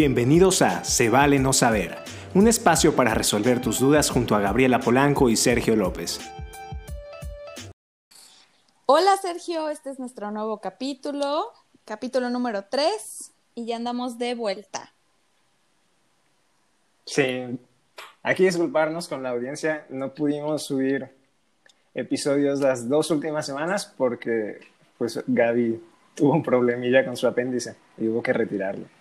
Bienvenidos a Se vale no saber, un espacio para resolver tus dudas junto a Gabriela Polanco y Sergio López. Hola Sergio, este es nuestro nuevo capítulo, capítulo número 3 y ya andamos de vuelta. Sí, aquí disculparnos con la audiencia, no pudimos subir episodios las dos últimas semanas porque pues Gaby tuvo un problemilla con su apéndice y hubo que retirarlo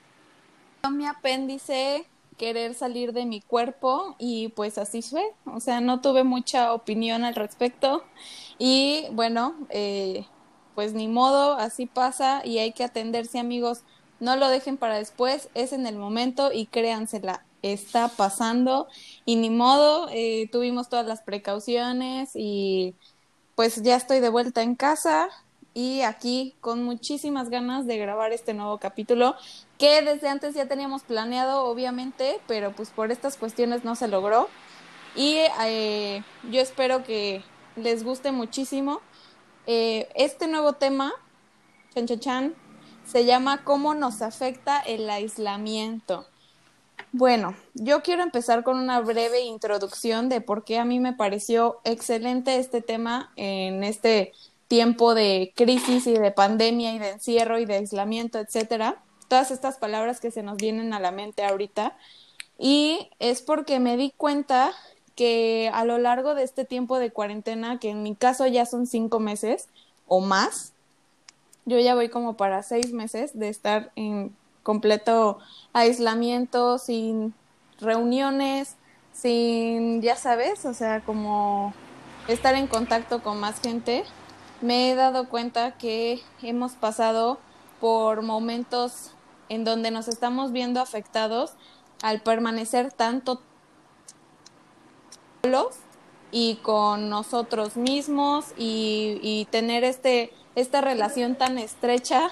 mi apéndice querer salir de mi cuerpo y pues así fue, o sea, no tuve mucha opinión al respecto. Y bueno, eh, pues ni modo, así pasa y hay que atenderse amigos, no lo dejen para después, es en el momento y créansela, está pasando. Y ni modo, eh, tuvimos todas las precauciones y pues ya estoy de vuelta en casa, y aquí con muchísimas ganas de grabar este nuevo capítulo que desde antes ya teníamos planeado obviamente, pero pues por estas cuestiones no se logró y eh, yo espero que les guste muchísimo. Eh, este nuevo tema, chan, chan, chan, se llama ¿Cómo nos afecta el aislamiento? Bueno, yo quiero empezar con una breve introducción de por qué a mí me pareció excelente este tema en este tiempo de crisis y de pandemia y de encierro y de aislamiento, etcétera. Todas estas palabras que se nos vienen a la mente ahorita. Y es porque me di cuenta que a lo largo de este tiempo de cuarentena, que en mi caso ya son cinco meses o más, yo ya voy como para seis meses de estar en completo aislamiento, sin reuniones, sin, ya sabes, o sea, como estar en contacto con más gente me he dado cuenta que hemos pasado por momentos en donde nos estamos viendo afectados al permanecer tanto solos y con nosotros mismos y, tener este esta relación tan estrecha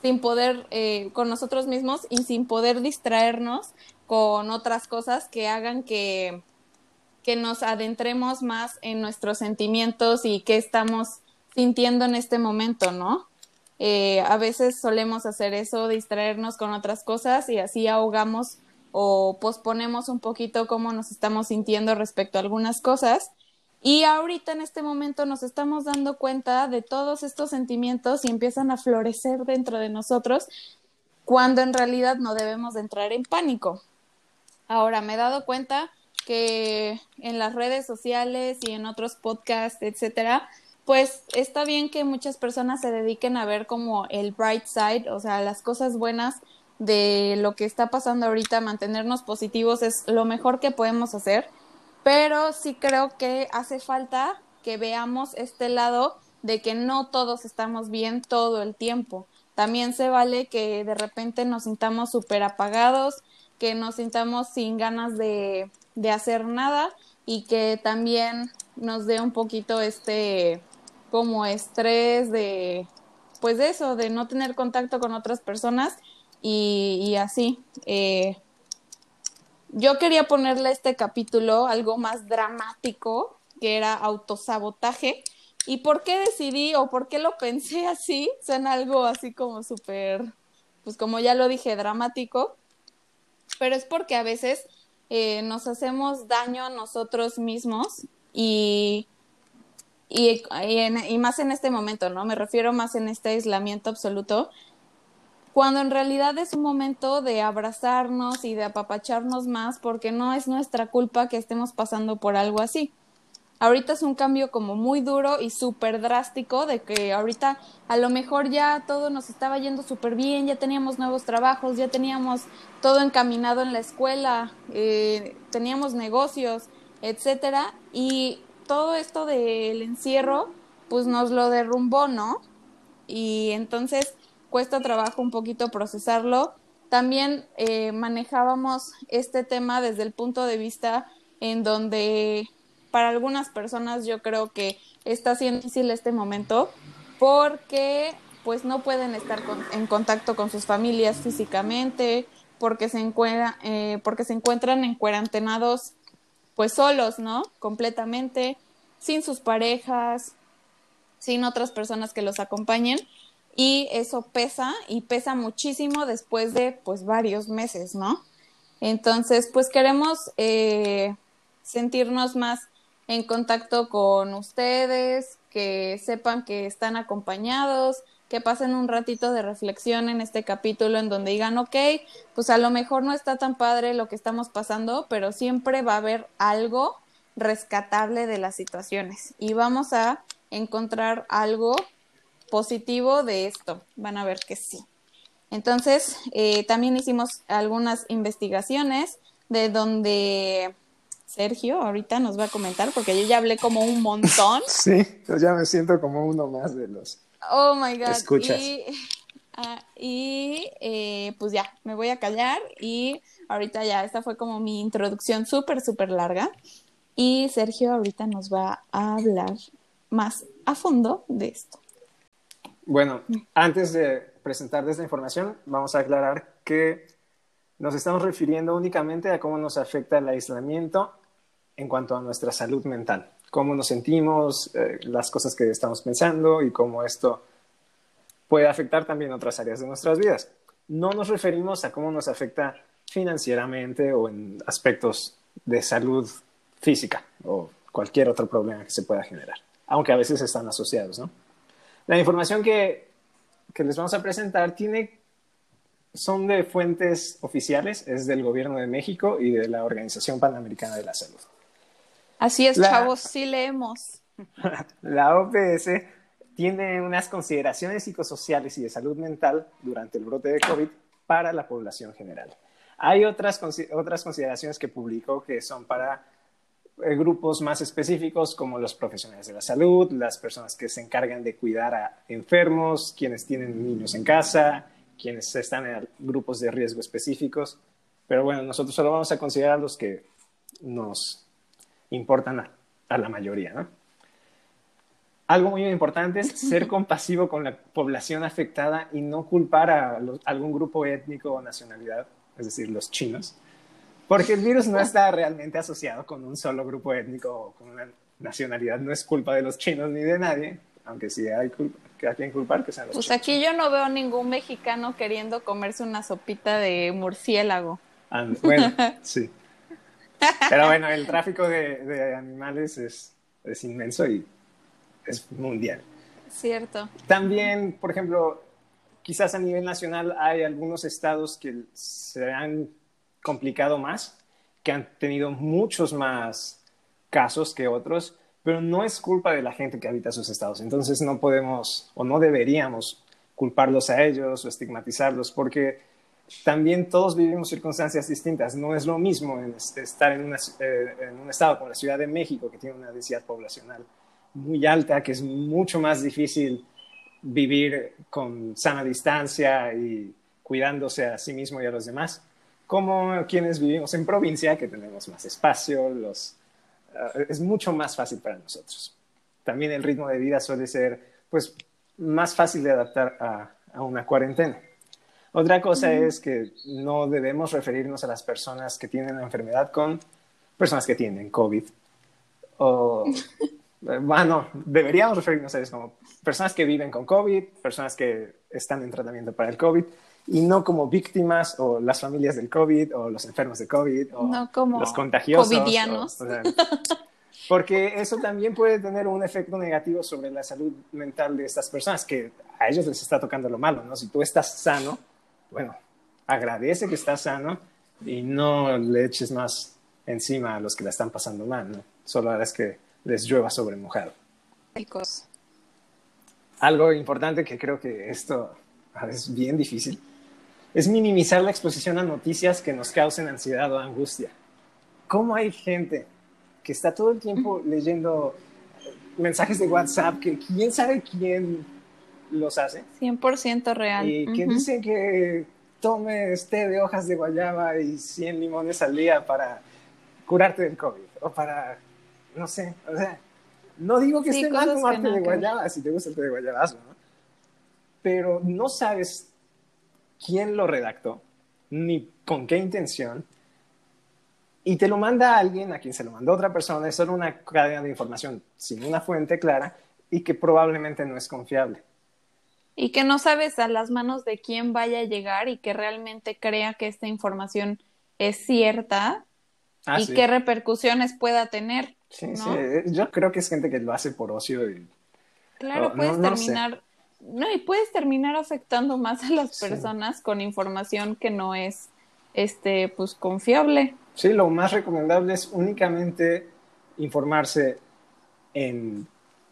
sin poder eh, con nosotros mismos y sin poder distraernos con otras cosas que hagan que que nos adentremos más en nuestros sentimientos y que estamos sintiendo en este momento, ¿no? Eh, a veces solemos hacer eso, distraernos con otras cosas y así ahogamos o posponemos un poquito cómo nos estamos sintiendo respecto a algunas cosas. Y ahorita en este momento nos estamos dando cuenta de todos estos sentimientos y empiezan a florecer dentro de nosotros cuando en realidad no debemos de entrar en pánico. Ahora me he dado cuenta que en las redes sociales y en otros podcasts, etcétera, pues está bien que muchas personas se dediquen a ver como el bright side, o sea, las cosas buenas de lo que está pasando ahorita, mantenernos positivos es lo mejor que podemos hacer, pero sí creo que hace falta que veamos este lado de que no todos estamos bien todo el tiempo. También se vale que de repente nos sintamos súper apagados, que nos sintamos sin ganas de, de hacer nada y que también nos dé un poquito este como estrés de, pues eso, de no tener contacto con otras personas y, así. Eh, yo quería ponerle este capítulo algo más dramático, que era autosabotaje. ¿Y por qué decidí o por qué lo pensé así? Suena algo así como súper, pues como ya lo dije, dramático. Pero es porque a veces eh, nos hacemos daño a nosotros mismos y y, más en este momento, ¿no? Me refiero más en este aislamiento absoluto, cuando en realidad es un momento de abrazarnos y de apapacharnos más porque no es nuestra culpa que estemos pasando por algo así. Ahorita es un cambio como muy duro y súper drástico de que ahorita a lo mejor ya todo nos estaba yendo súper bien, ya teníamos nuevos trabajos, ya teníamos todo encaminado en la escuela, eh, teníamos negocios, etcétera, y todo esto del encierro, pues nos lo derrumbó, ¿no? Y entonces cuesta trabajo un poquito procesarlo. También eh, manejábamos este tema desde el punto de vista en donde para algunas personas yo creo que está siendo difícil este momento porque pues no pueden estar en contacto con sus familias físicamente, porque se, eh, porque se encuentran en cuarentenados pues solos, ¿no? Completamente, sin sus parejas, sin otras personas que los acompañen. y eso pesa y pesa muchísimo después de pues varios meses, ¿no? Entonces, pues queremos eh, sentirnos más en contacto con ustedes, que sepan que están acompañados, que pasen un ratito de reflexión en este capítulo en donde digan, ok, pues a lo mejor no está tan padre lo que estamos pasando, pero siempre va a haber algo rescatable de las situaciones y vamos a encontrar algo positivo de esto. Van a ver que sí. Entonces, eh, también hicimos algunas investigaciones de donde Sergio ahorita nos va a comentar, porque yo ya hablé como un montón. sí, yo ya me siento como uno más de los. Oh my God. Escuchas. Y, ah, eh, pues ya, me voy a callar y ahorita ya, esta fue como mi introducción súper, súper larga. Y Sergio ahorita nos va a hablar más a fondo de esto. Bueno, antes de presentar esta información, vamos a aclarar que nos estamos refiriendo únicamente a cómo nos afecta el aislamiento en cuanto a nuestra salud mental, cómo nos sentimos, eh, las cosas que estamos pensando y cómo esto puede afectar también otras áreas de nuestras vidas. No nos referimos a cómo nos afecta financieramente o en aspectos de salud física o cualquier otro problema que se pueda generar, aunque a veces están asociados, ¿no? La información que, les vamos a presentar tiene, son de fuentes oficiales, es del Gobierno de México y de la Organización Panamericana de la Salud. Así es, chavos, sí leemos. La OPS tiene unas consideraciones psicosociales y de salud mental durante el brote de COVID para la población general. Hay otras, otras consideraciones que publicó que son para eh, grupos más específicos como los profesionales de la salud, las personas que se encargan de cuidar a enfermos, quienes tienen niños en casa, quienes están en grupos de riesgo específicos. Pero bueno, nosotros solo vamos a considerar los que nos importan a, la mayoría. ¿no? Algo muy importante es ser compasivo con la población afectada y no culpar a algún grupo étnico o nacionalidad, es decir, los chinos, porque el virus no está realmente asociado con un solo grupo étnico o con una nacionalidad. No es culpa de los chinos ni de nadie, aunque sí hay culpa, que hay quien culpar que sean los Pues aquí yo no veo ningún mexicano queriendo comerse una sopita de murciélago. bueno, sí. Pero bueno, el tráfico de, animales es, es inmenso y es mundial. Cierto. También, por ejemplo, quizás a nivel nacional hay algunos estados que se han complicado más, que han tenido muchos más casos que otros, pero no es culpa de la gente que habita esos estados. Entonces no podemos o no deberíamos culparlos a ellos o estigmatizarlos, porque también todos vivimos circunstancias distintas. No es lo mismo estar en, eh, en, un estado como la Ciudad de México, que tiene una densidad poblacional muy alta, que es mucho más difícil vivir con sana distancia y cuidándose a sí mismo y a los demás, como quienes vivimos en provincia, que tenemos más espacio, eh, es mucho más fácil para nosotros. También el ritmo de vida suele ser pues, más fácil de adaptar a una cuarentena. Otra cosa es que no debemos referirnos a las personas que tienen la enfermedad con personas que tienen COVID. O, bueno, deberíamos referirnos a ellos como personas que viven con COVID, personas que están en tratamiento para el COVID y no como víctimas o las familias del COVID o los enfermos de COVID o los contagiosos. Covidianos. porque eso también puede tener un efecto negativo sobre la salud mental de estas personas, que a ellos les está tocando lo malo, ¿no? Si tú estás sano, bueno, agradece que estás sano y no le eches más encima a los que la están pasando mal, ¿no? Solo es que les llueva sobre mojado. Algo importante que creo que esto es bien difícil es minimizar la exposición a noticias que nos causen ansiedad o angustia. ¿Cómo hay gente que está todo el tiempo leyendo mensajes de WhatsApp que quién sabe quién los hace? 100% real. Y que dicen que tomes té de hojas de guayaba y 100 limones al día para curarte del COVID o para, no sé, o sea, no digo que esté mal tomar té de guayaba si te gusta el té de guayabazo, ¿no? Pero no sabes quién lo redactó, ni con qué intención, y te lo manda a alguien a quien se lo mandó otra persona, es solo una cadena de información sin una fuente clara y que probablemente no es confiable. Y que no sabes a las manos de quién vaya a llegar y que realmente crea que esta información es cierta Ah, y sí. qué repercusiones pueda tener. Sí, ¿no? sí. eh, Yo creo que es gente que lo hace por ocio y Claro, No, puedes no- no sé. terminar, no, y puedes terminar afectando más a las Sí. personas con información que no es, este, pues confiable. Sí, lo más recomendable es únicamente informarse en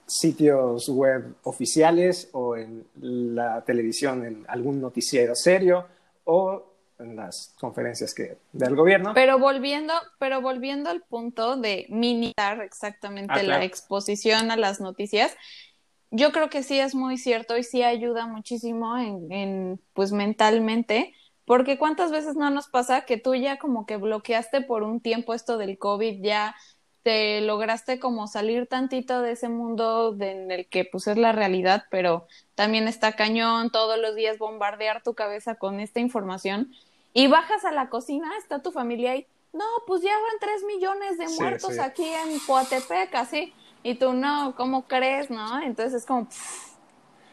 sitios web oficiales o en la televisión, en algún noticiero serio o en las conferencias que, del gobierno. Pero volviendo, pero volviendo al punto de minimizar exactamente Ah, claro. la exposición a las noticias, yo creo que sí es muy cierto y sí ayuda muchísimo en, en pues mentalmente, porque cuántas veces no nos pasa que tú ya como que bloqueaste por un tiempo esto del COVID, ya te lograste como salir tantito de ese mundo de- en el que pues es la realidad, pero también está cañón todos los días bombardear tu cabeza con esta información y bajas a la cocina, está tu familia y no, pues ya van tres millones de Sí, muertos sí. aquí en Coatepec, así, y tú no, ¿cómo crees, no? Entonces es como... pff,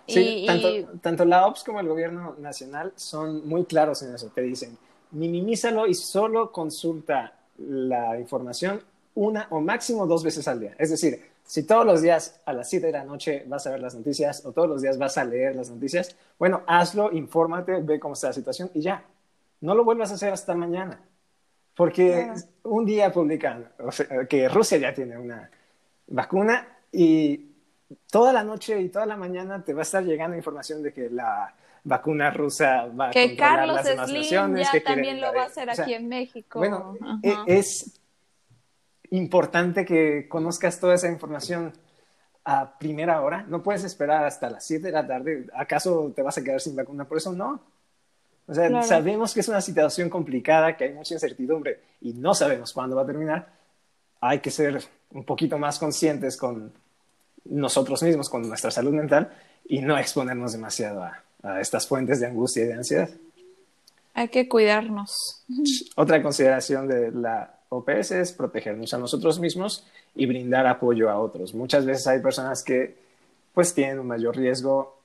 Sí, y- tanto, y- tanto la OPS como el gobierno nacional son muy claros en eso. Te dicen, minimízalo y solo consulta la información una o máximo dos veces al día. Es decir, si todos los días a las 7 de la noche vas a ver las noticias o todos los días vas a leer las noticias, bueno, hazlo, infórmate, ve cómo está la situación y ya. No lo vuelvas a hacer hasta mañana. Porque Claro. un día publican o sea, que Rusia ya tiene una vacuna y toda la noche y toda la mañana te va a estar llegando información de que la vacuna rusa va a que controlar Carlos las demás Slim naciones, ya que también lo va a hacer O sea, aquí en México. Bueno, Ajá. e- es importante que conozcas toda esa información a primera hora. No puedes esperar hasta las 7 de la tarde. ¿Acaso te vas a quedar sin vacuna? Por eso no. O sea, Claro. sabemos que es una situación complicada, que hay mucha incertidumbre y no sabemos cuándo va a terminar. Hay que ser un poquito más conscientes con nosotros mismos, con nuestra salud mental y no exponernos demasiado a, a estas fuentes de angustia y de ansiedad. Hay que cuidarnos. Otra consideración de la OPS es protegernos a nosotros mismos y brindar apoyo a otros. Muchas veces hay personas que pues tienen un mayor riesgo,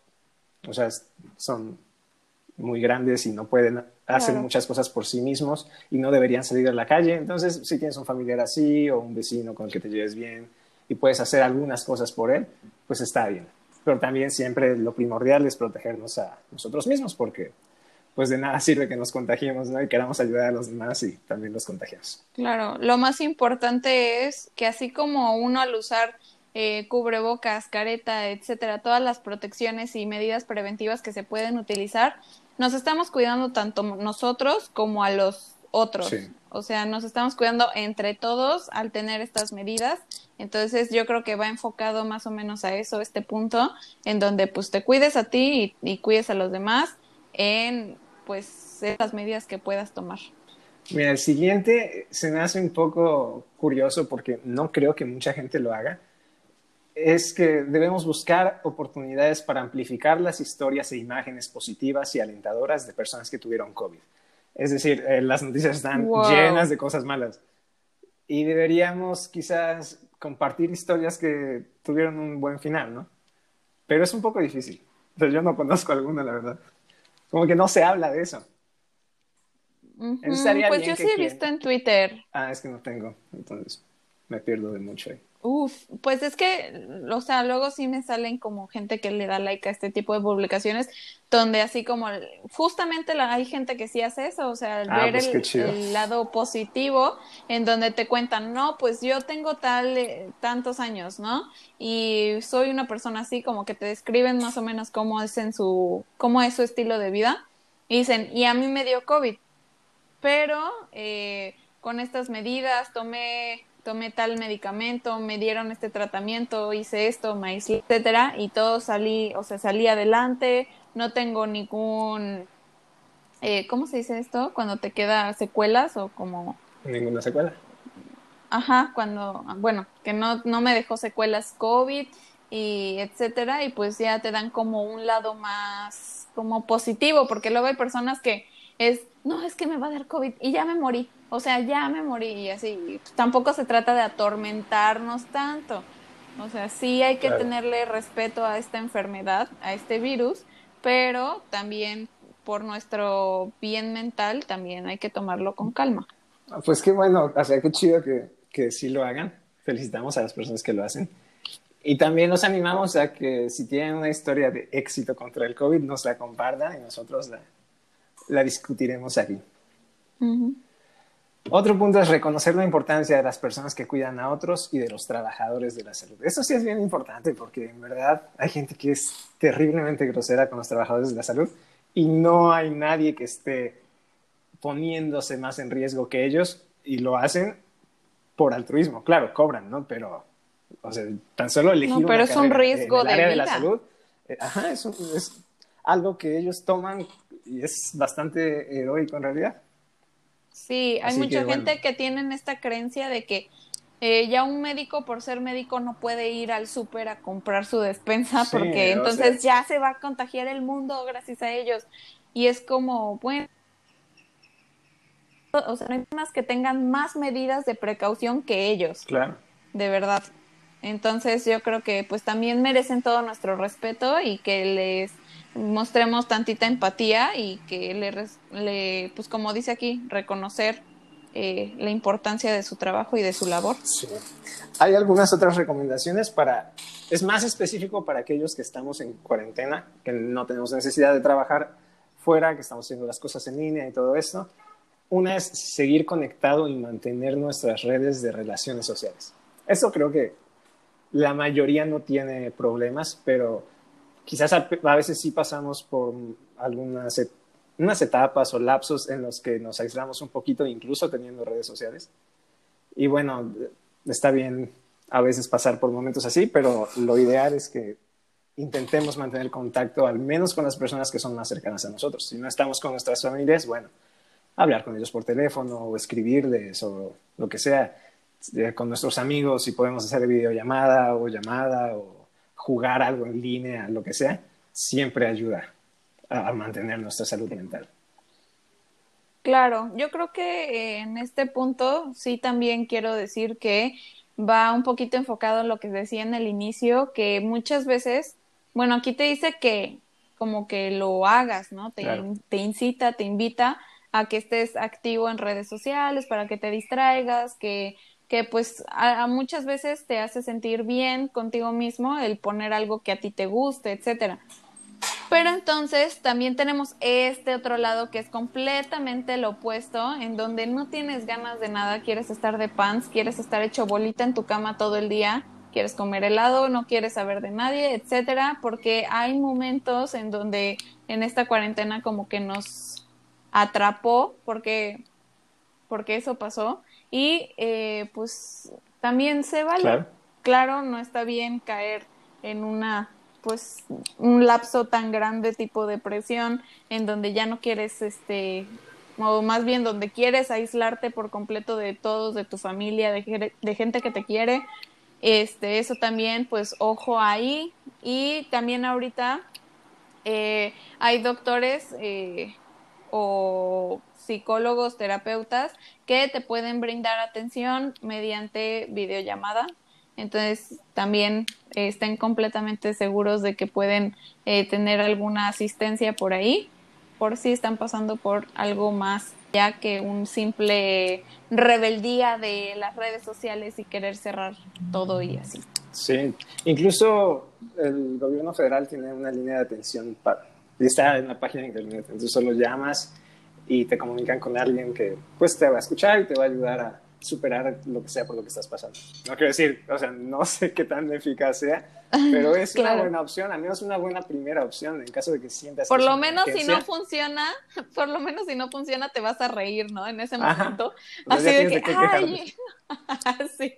o sea, son muy grandes y no pueden hacer Claro. muchas cosas por sí mismos y no deberían salir a la calle. Entonces, si tienes un familiar así o un vecino con el que te lleves bien y puedes hacer algunas cosas por él, pues está bien. Pero también siempre lo primordial es protegernos a nosotros mismos porque pues de nada sirve que nos contagiemos, ¿no? Y queramos ayudar a los demás y también los contagiamos. Claro, lo más importante es que así como uno al usar eh, cubrebocas, careta, etcétera, todas las protecciones y medidas preventivas que se pueden utilizar, nos estamos cuidando tanto nosotros como a los otros. Sí. O sea, nos estamos cuidando entre todos al tener estas medidas. Entonces, yo creo que va enfocado más o menos a eso, este punto, en donde pues te cuides a ti y, y cuides a los demás en pues estas medidas que puedas tomar. Mira, el siguiente se me hace un poco curioso porque no creo que mucha gente lo haga. Es que debemos buscar oportunidades para amplificar las historias e imágenes positivas y alentadoras de personas que tuvieron COVID. Es decir, eh, las noticias están Wow. llenas de cosas malas. Y deberíamos quizás compartir historias que tuvieron un buen final, ¿no? Pero es un poco difícil. O sea, yo no conozco alguna, la verdad. Como que no se habla de eso. Pues yo sí he visto en Twitter. Ah, es que no tengo, entonces me pierdo de mucho ahí. Uf, pues es que, o sea, luego sí me salen como gente que le da like a este tipo de publicaciones, donde así como, justamente la, hay gente que sí hace eso, o sea, Ah, ver pues el lado positivo, en donde te cuentan, no, pues yo tengo tal, eh, tantos años, ¿no? Y soy una persona así, como que te describen más o menos cómo es en su, cómo es su estilo de vida, y dicen, y a mí me dio COVID, pero eh, con estas medidas tomé tomé tal medicamento, me dieron este tratamiento, hice esto, me aislé, etcétera, y todo salí, o sea, salí adelante, no tengo ningún, eh, ¿cómo se dice esto? Cuando te queda secuelas o como, Ninguna secuela. ajá, cuando, bueno, que no, no me dejó secuelas COVID y etcétera, y pues ya te dan como un lado más como positivo, porque luego hay personas que es, no, es que me va a dar COVID y ya me morí, o sea, ya me morí y así, tampoco se trata de atormentarnos tanto, o sea, sí hay que Claro. tenerle respeto a esta enfermedad, a este virus, pero también por nuestro bien mental también hay que tomarlo con calma. Pues qué bueno, o sea, qué chido que, que sí lo hagan. Felicitamos a las personas que lo hacen. Y también nos animamos a que si tienen una historia de éxito contra el COVID, nos la compartan y nosotros la, la discutiremos aquí. Otro punto es reconocer la importancia de las personas que cuidan a otros y de los trabajadores de la salud. Eso sí es bien importante porque en verdad hay gente que es terriblemente grosera con los trabajadores de la salud y no hay nadie que esté poniéndose más en riesgo que ellos y lo hacen por altruismo. Claro, cobran, ¿no? Pero, o sea, tan solo elegir no, pero es un riesgo de, área de la salud, eh, ajá, es, es algo que ellos toman y es bastante heroico en realidad. Sí, hay mucha gente que tienen esta creencia de que eh, ya un médico por ser médico no puede ir al súper a comprar su despensa porque entonces ya se va a contagiar el mundo gracias a ellos. Y es como, bueno, o sea, no hay más que tengan más medidas de precaución que ellos. Claro. De verdad. Entonces yo creo que pues también merecen todo nuestro respeto y que les mostremos tantita empatía y que le, pues como dice aquí, reconocer eh, la importancia de su trabajo y de su labor. Sí. Hay algunas otras recomendaciones para, es más específico para aquellos que estamos en cuarentena, que no tenemos necesidad de trabajar fuera, que estamos haciendo las cosas en línea y todo esto. Una es seguir conectado y mantener nuestras redes de relaciones sociales. Eso creo que la mayoría no tiene problemas, pero quizás a, veces sí pasamos por algunas unas etapas o lapsos en los que nos aislamos un poquito, incluso teniendo redes sociales. Y bueno, está bien a veces pasar por momentos así, pero lo ideal es que intentemos mantener contacto al menos con las personas que son más cercanas a nosotros. Si no estamos con nuestras familias, bueno, hablar con ellos por teléfono o escribirles o lo que sea. Eh, con nuestros amigos, si podemos hacer videollamada o llamada o jugar algo en línea, lo que sea, siempre ayuda a, mantener nuestra salud mental. Claro, yo creo que en este punto sí también quiero decir que va un poquito enfocado en lo que decía en el inicio, que muchas veces, bueno, aquí te dice que como que lo hagas, ¿no? Te, te incita, te invita a que estés activo en redes sociales para que te distraigas, que que pues a, muchas veces te hace sentir bien contigo mismo el poner algo que a ti te guste, etcétera. Pero entonces también tenemos este otro lado que es completamente lo opuesto, en donde no tienes ganas de nada, quieres estar de pants, quieres estar hecho bolita en tu cama todo el día, quieres comer helado, no quieres saber de nadie, etcétera, porque hay momentos en donde en esta cuarentena como que nos atrapó, porque porque eso pasó y eh, pues también se vale. Claro. no está bien caer en una pues un lapso tan grande tipo depresión en donde ya no quieres este o más bien donde quieres aislarte por completo de todos, de tu familia, de, de gente que te quiere. Este, eso también, pues ojo ahí. Y también ahorita eh, hay doctores eh, o psicólogos, terapeutas que te pueden brindar atención mediante videollamada. Entonces, también eh, estén completamente seguros de que pueden eh, tener alguna asistencia por ahí, por si están pasando por algo más ya que un simple rebeldía de las redes sociales y querer cerrar todo y así. Sí, incluso el gobierno federal tiene una línea de atención para, está en la página de internet, entonces solo llamas y te comunican con alguien que pues te va a escuchar y te va a ayudar a superar lo que sea por lo que estás pasando. No quiero decir, o sea, no sé qué tan eficaz sea, pero es una buena opción, al menos una buena primera opción en caso de que sientas Por lo menos si no funciona, por lo menos si no funciona te vas a reír, ¿no? En ese momento. Así de que, ay, sí.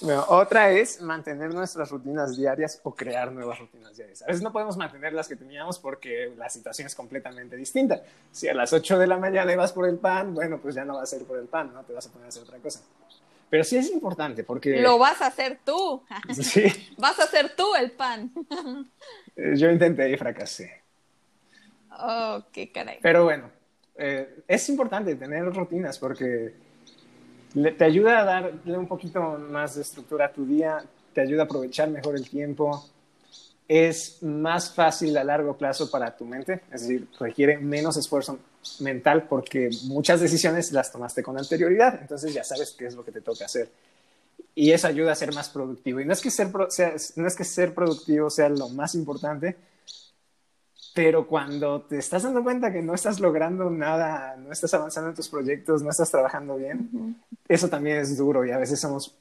Bueno, otra es mantener nuestras rutinas diarias o crear nuevas rutinas diarias. A veces no podemos mantener las que teníamos porque la situación es completamente distinta. Si a las 8 de la mañana vas por el pan, bueno, pues ya no vas a ir por el pan, ¿no? Te vas a poner a hacer otra cosa. Pero sí es importante porque... Lo vas a hacer tú. Sí. Vas a hacer tú el pan. Eh, yo intenté y fracasé. Oh, qué caray. Pero bueno, eh, es importante tener rutinas porque te ayuda a darle un poquito más de estructura a tu día, te ayuda a aprovechar mejor el tiempo es más fácil a largo plazo para tu mente, es decir, requiere menos esfuerzo mental porque muchas decisiones las tomaste con anterioridad, entonces ya sabes qué es lo que te toca hacer. Y eso ayuda a ser más productivo. Y no es que ser, no es que ser productivo sea lo más importante, pero cuando te estás dando cuenta que no estás logrando nada, no estás avanzando en tus proyectos, no estás trabajando bien, eso también es duro y a veces somos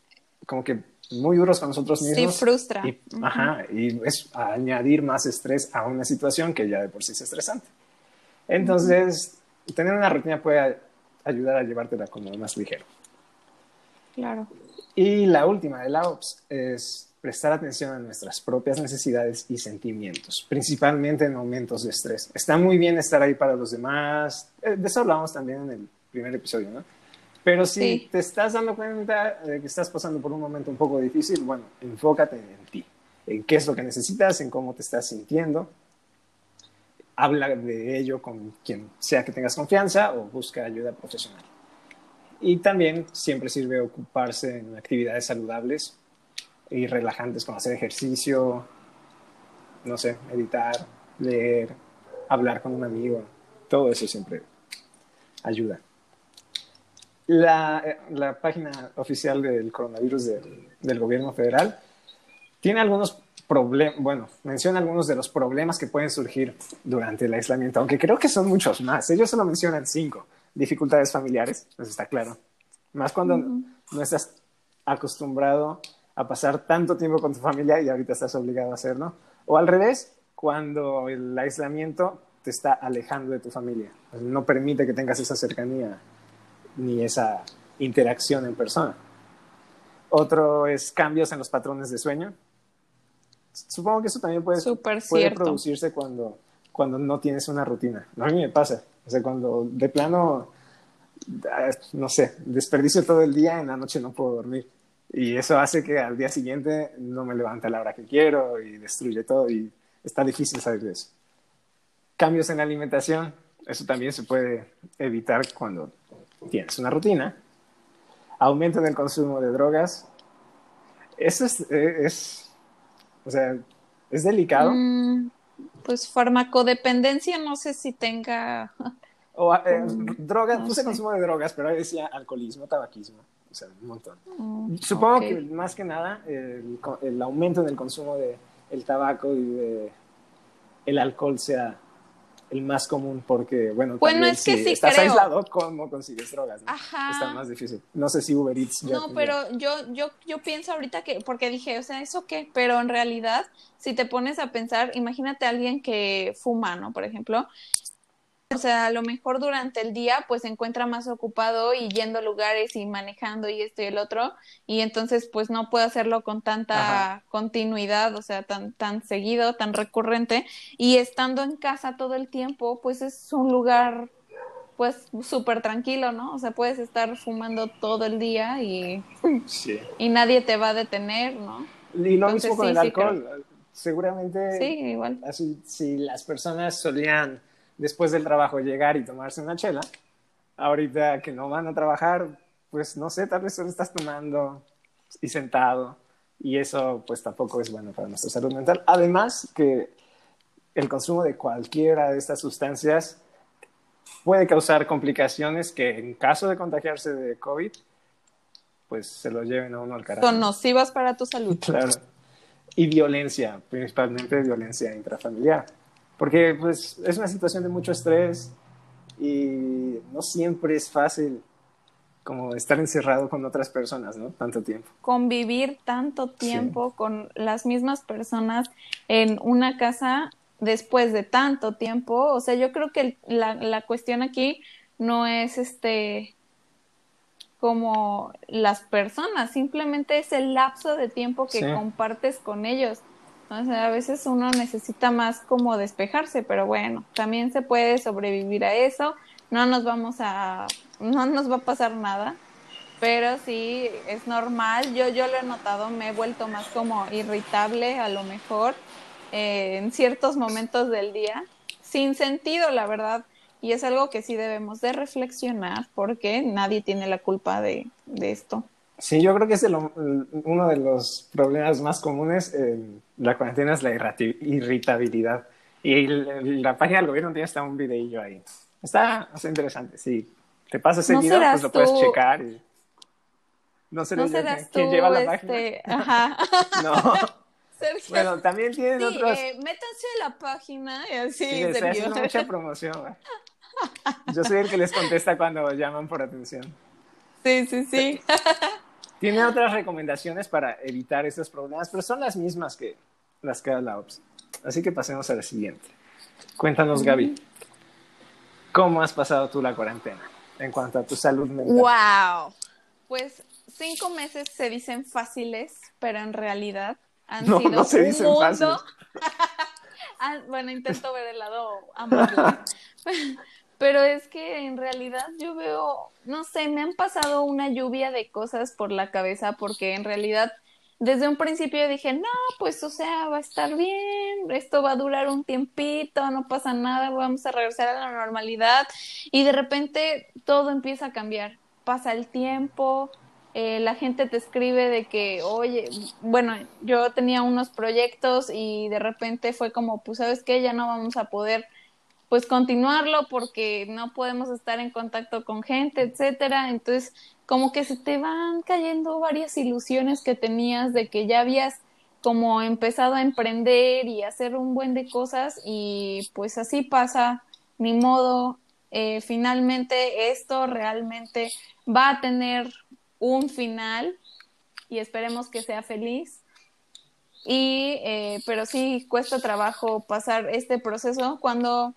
como que muy duros con nosotros mismos. Sí, frustra. Y, Ajá, y es añadir más estrés a una situación que ya de por sí es estresante. Entonces, tener una rutina puede ayudar a llevártela como más ligero. Claro. Y la última de la OPS es prestar atención a nuestras propias necesidades y sentimientos, principalmente en momentos de estrés. Está muy bien estar ahí para los demás. Eh, de eso hablamos también en el primer episodio, ¿no? Pero si te estás dando cuenta de que estás pasando por un momento un poco difícil, bueno, enfócate en ti, en qué es lo que necesitas, en cómo te estás sintiendo. Habla de ello con quien sea que tengas confianza o busca ayuda profesional. Y también siempre sirve ocuparse en actividades saludables y relajantes como hacer ejercicio, no sé, meditar, leer, hablar con un amigo. Todo eso siempre ayuda. La, eh, la página oficial del coronavirus de, del gobierno federal tiene algunos problemas, bueno, menciona algunos de los problemas que pueden surgir durante el aislamiento, aunque creo que son muchos más. Ellos solo mencionan cinco. Dificultades familiares, eso está claro. Más cuando no estás acostumbrado a pasar tanto tiempo con tu familia y ahorita estás obligado a hacerlo. O al revés, cuando el aislamiento te está alejando de tu familia, no permite que tengas esa cercanía ni esa interacción en persona. Otro es cambios en los patrones de sueño. Supongo que eso también puede, puede producirse cuando, cuando no tienes una rutina. A mí me pasa. O sea, cuando de plano, ah, no sé, desperdicio todo el día, en la noche no puedo dormir. Y eso hace que al día siguiente no me levante a la hora que quiero y destruye todo y está difícil salir de eso. Cambios en la alimentación, eso también se puede evitar cuando tienes una rutina, aumento en el consumo de drogas. Eso es, es o sea, es delicado. Mm, pues farmacodependencia, no sé si tenga... O eh, drogas, puse consumo de drogas, pero ahí decía alcoholismo, tabaquismo, o sea, un montón. Mm, Supongo que más que nada el, el aumento en el consumo de el tabaco y de el alcohol sea el más común porque, bueno, bueno es que si estás aislado, ¿cómo consigues drogas? Ajá. Está más difícil. No sé si Uber Eats ya No, pero yo, yo, yo pienso ahorita que, porque dije, o sea, ¿eso qué? Pero en realidad, si te pones a pensar, imagínate a alguien que fuma, ¿no? Por ejemplo, o sea, a lo mejor durante el día pues se encuentra más ocupado y yendo a lugares y manejando y esto y el otro y entonces pues no puede hacerlo con tanta continuidad, o sea, tan tan seguido, tan recurrente y estando en casa todo el tiempo pues es un lugar pues súper tranquilo, ¿no? O sea, puedes estar fumando todo el día y, y nadie te va a detener, ¿no? Y lo mismo con el alcohol. Seguramente, sí, igual. Así, si las personas solían después del trabajo llegar y tomarse una chela. Ahorita que no van a trabajar, pues no sé, tal vez solo estás tomando y sentado y eso pues tampoco es bueno para nuestra salud mental. Además que el consumo de cualquiera de estas sustancias puede causar complicaciones que en caso de contagiarse de COVID, pues se lo lleven a uno al carajo. Son nocivas para tu salud. Claro. Y violencia, principalmente violencia intrafamiliar porque pues es una situación de mucho estrés y no siempre es fácil como estar encerrado con otras personas, ¿no? Tanto tiempo. Convivir tanto tiempo con las mismas personas en una casa después de tanto tiempo, o sea, yo creo que la, la cuestión aquí no es este como las personas, simplemente es el lapso de tiempo que compartes con ellos. O sea, a veces uno necesita más como despejarse, pero bueno, también se puede sobrevivir a eso. No nos vamos a, no nos va a pasar nada, pero sí es normal. Yo, yo lo he notado, me he vuelto más como irritable a lo mejor eh, en ciertos momentos del día, sin sentido, la verdad. Y es algo que sí debemos de reflexionar porque nadie tiene la culpa de, de esto. Sí, yo creo que es uno de los problemas más comunes en la cuarentena es la irritabilidad. Y la página del gobierno tiene hasta un videillo ahí. Está, interesante, sí. Te pasas ese video, pues lo puedes checar. Y... No, serás ¿Quién lleva la página? Este, ajá. no. Sergio. Bueno, también tienen otros. Eh, métanse a la página y así. Sí, estoy haciendo mucha promoción. Yo soy el que les contesta cuando llaman por atención. Sí, sí, sí. Tiene otras recomendaciones para evitar estos problemas, pero son las mismas que las que da la OPS. Así que pasemos a la siguiente. Cuéntanos, Gaby, ¿cómo has pasado tú la cuarentena en cuanto a tu salud mental? ¡Wow! Pues cinco meses se dicen fáciles, pero en realidad han sido no se dicen Fáciles. Ah, bueno, intento ver el lado amable. Pero es que en realidad yo veo, no sé, me han pasado una lluvia de cosas por la cabeza porque en realidad desde un principio dije, no, pues o sea, va a estar bien, esto va a durar un tiempito, no pasa nada, vamos a regresar a la normalidad y de repente todo empieza a cambiar, pasa el tiempo, eh, la gente te escribe de que, oye, bueno, yo tenía unos proyectos y de repente fue como, pues sabes qué, ya no vamos a poder pues continuarlo porque no podemos estar en contacto con gente, etcétera. Entonces, como que se te van cayendo varias ilusiones que tenías de que ya habías como empezado a emprender y hacer un buen de cosas y pues así pasa, ni modo, eh, finalmente esto realmente va a tener un final y esperemos que sea feliz. Y, eh, pero sí cuesta trabajo pasar este proceso cuando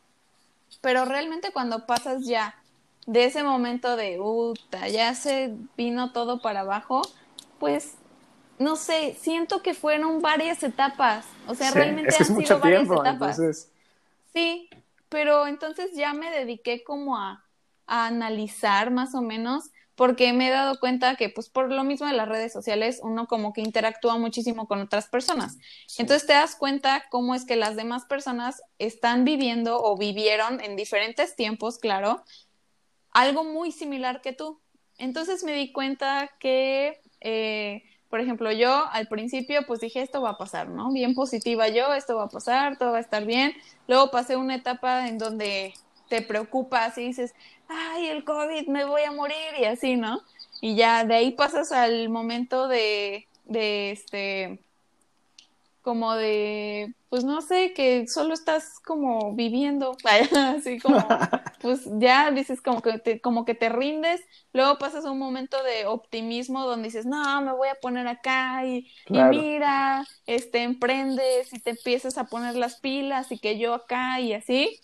pero realmente cuando pasas ya de ese momento de, uta, ya se vino todo para abajo, pues, no sé, siento que fueron varias etapas, o sea, realmente han sido varias etapas. Sí, pero entonces ya me dediqué como a, a analizar más o menos porque me he dado cuenta que pues por lo mismo de las redes sociales uno como que interactúa muchísimo con otras personas. Entonces te das cuenta cómo es que las demás personas están viviendo o vivieron en diferentes tiempos, claro, algo muy similar que tú. Entonces me di cuenta que, eh, por ejemplo, yo al principio pues dije esto va a pasar, ¿no? Bien positiva yo, esto va a pasar, todo va a estar bien. Luego pasé una etapa en donde te preocupas y dices, ay, el COVID, me voy a morir y así, ¿no? Y ya de ahí pasas al momento de, de este, como de, pues no sé, que solo estás como viviendo, así como, pues ya dices como que te, como que te rindes, luego pasas a un momento de optimismo donde dices, no, me voy a poner acá y, y mira, este, emprendes y te empiezas a poner las pilas y que yo acá y así,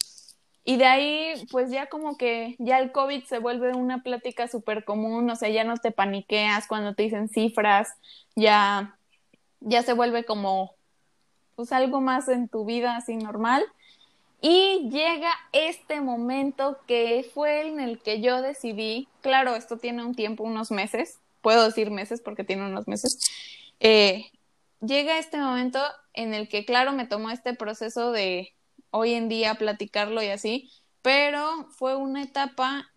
y de ahí, pues ya como que ya el COVID se vuelve una plática súper común, o sea, ya no te paniqueas cuando te dicen cifras, ya, ya se vuelve como, pues algo más en tu vida así normal. Y llega este momento que fue en el que yo decidí, claro, esto tiene un tiempo, unos meses, puedo decir meses porque tiene unos meses, eh, llega este momento en el que, claro, me tomó este proceso de hoy en día platicarlo y así, pero fue una etapa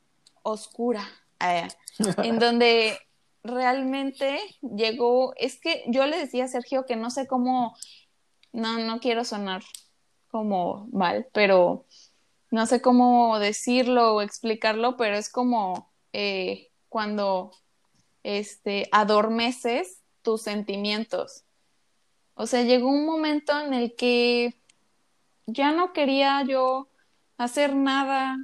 oscura, eh, en donde realmente llegó, es que yo le decía a Sergio que no sé cómo, no, no quiero sonar como mal, pero no sé cómo decirlo o explicarlo, pero es como eh, cuando este, adormeces tus sentimientos. O sea, llegó un momento en el que ya no quería yo hacer nada,